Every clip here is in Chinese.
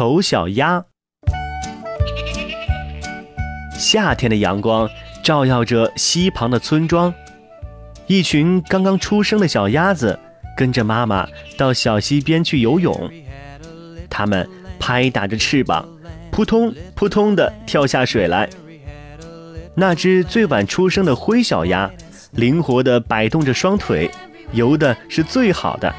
丑小鸭。夏天的阳光照耀着溪旁的村庄，一群刚刚出生的小鸭子跟着妈妈到小溪边去游泳。它们拍打着翅膀，扑通扑通地跳下水来。那只最晚出生的灰小鸭，灵活地摆动着双腿，游的是最好的。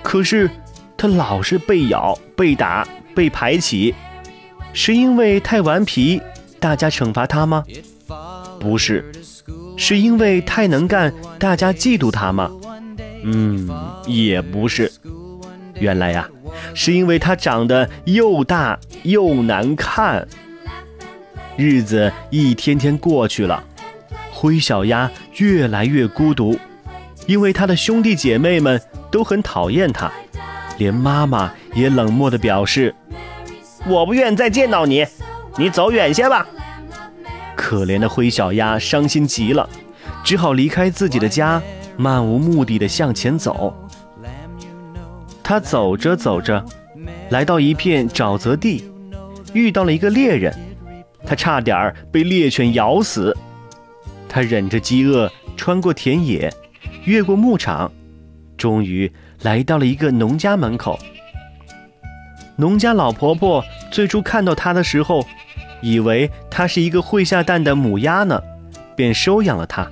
可是，它老是被咬、被打、被排挤，是因为太顽皮。大家惩罚他吗？不是，是因为太能干，大家嫉妒他吗？嗯，也不是。原来呀，是因为他长得又大又难看。日子一天天过去了，灰小鸭越来越孤独，因为他的兄弟姐妹们都很讨厌他，连妈妈也冷漠地表示：“我不愿再见到你。”你走远些吧。可怜的灰小鸭伤心极了，只好离开自己的家，漫无目的的向前走。他走着走着，来到一片沼泽地，遇到了一个猎人，他差点被猎犬咬死。他忍着饥饿，穿过田野，越过牧场，终于来到了一个农家门口。农家老婆婆最初看到他的时候。以为它是一个会下蛋的母鸭呢，便收养了它。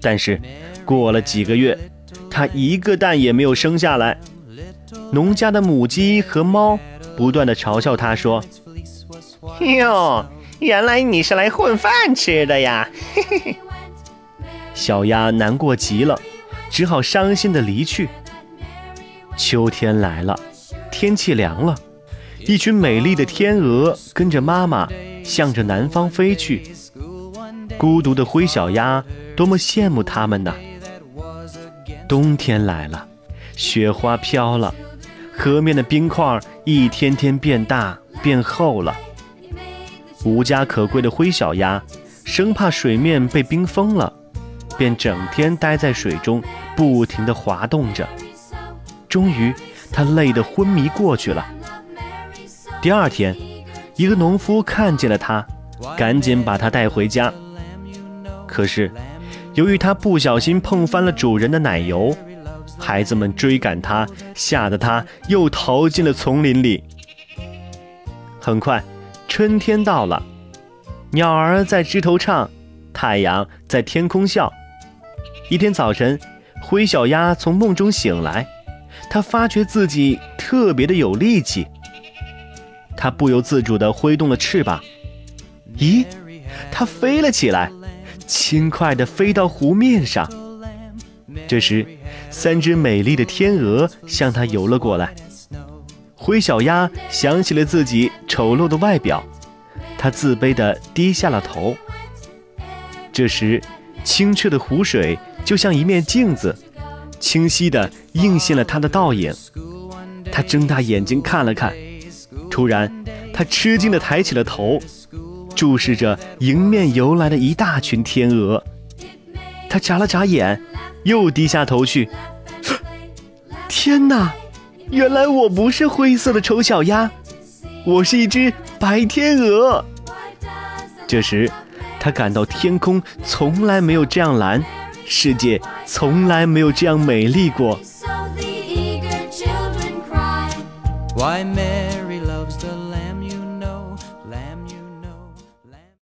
但是过了几个月，它一个蛋也没有生下来。农家的母鸡和猫不断的嘲笑它，说：“哟，原来你是来混饭吃的呀！”嘿嘿嘿。小鸭难过极了，只好伤心的离去。秋天来了，天气凉了。一群美丽的天鹅跟着妈妈向着南方飞去，孤独的灰小鸭多么羡慕它们呐！冬天来了，雪花飘了，河面的冰块一天天变大变厚了。无家可归的灰小鸭生怕水面被冰封了，便整天待在水中，不停地滑动着。终于，他累得昏迷过去了。第二天，一个农夫看见了他，赶紧把他带回家。可是，由于他不小心碰翻了主人的奶油，孩子们追赶他，吓得他又逃进了丛林里。很快，春天到了，鸟儿在枝头唱，太阳在天空笑。一天早晨，灰小鸭从梦中醒来，他发觉自己特别的有力气。他不由自主地挥动了翅膀，咦，它飞了起来，轻快地飞到湖面上。这时，三只美丽的天鹅向它游了过来。灰小鸭想起了自己丑陋的外表，它自卑地低下了头。这时，清澈的湖水就像一面镜子，清晰地映现了他的倒影。他睁大眼睛看了看。突然，他吃惊地抬起了头，注视着迎面游来的一大群天鹅。他眨了眨眼，又低下头去。天哪！原来我不是灰色的丑小鸭，我是一只白天鹅。这时，他感到天空从来没有这样蓝，世界从来没有这样美丽过。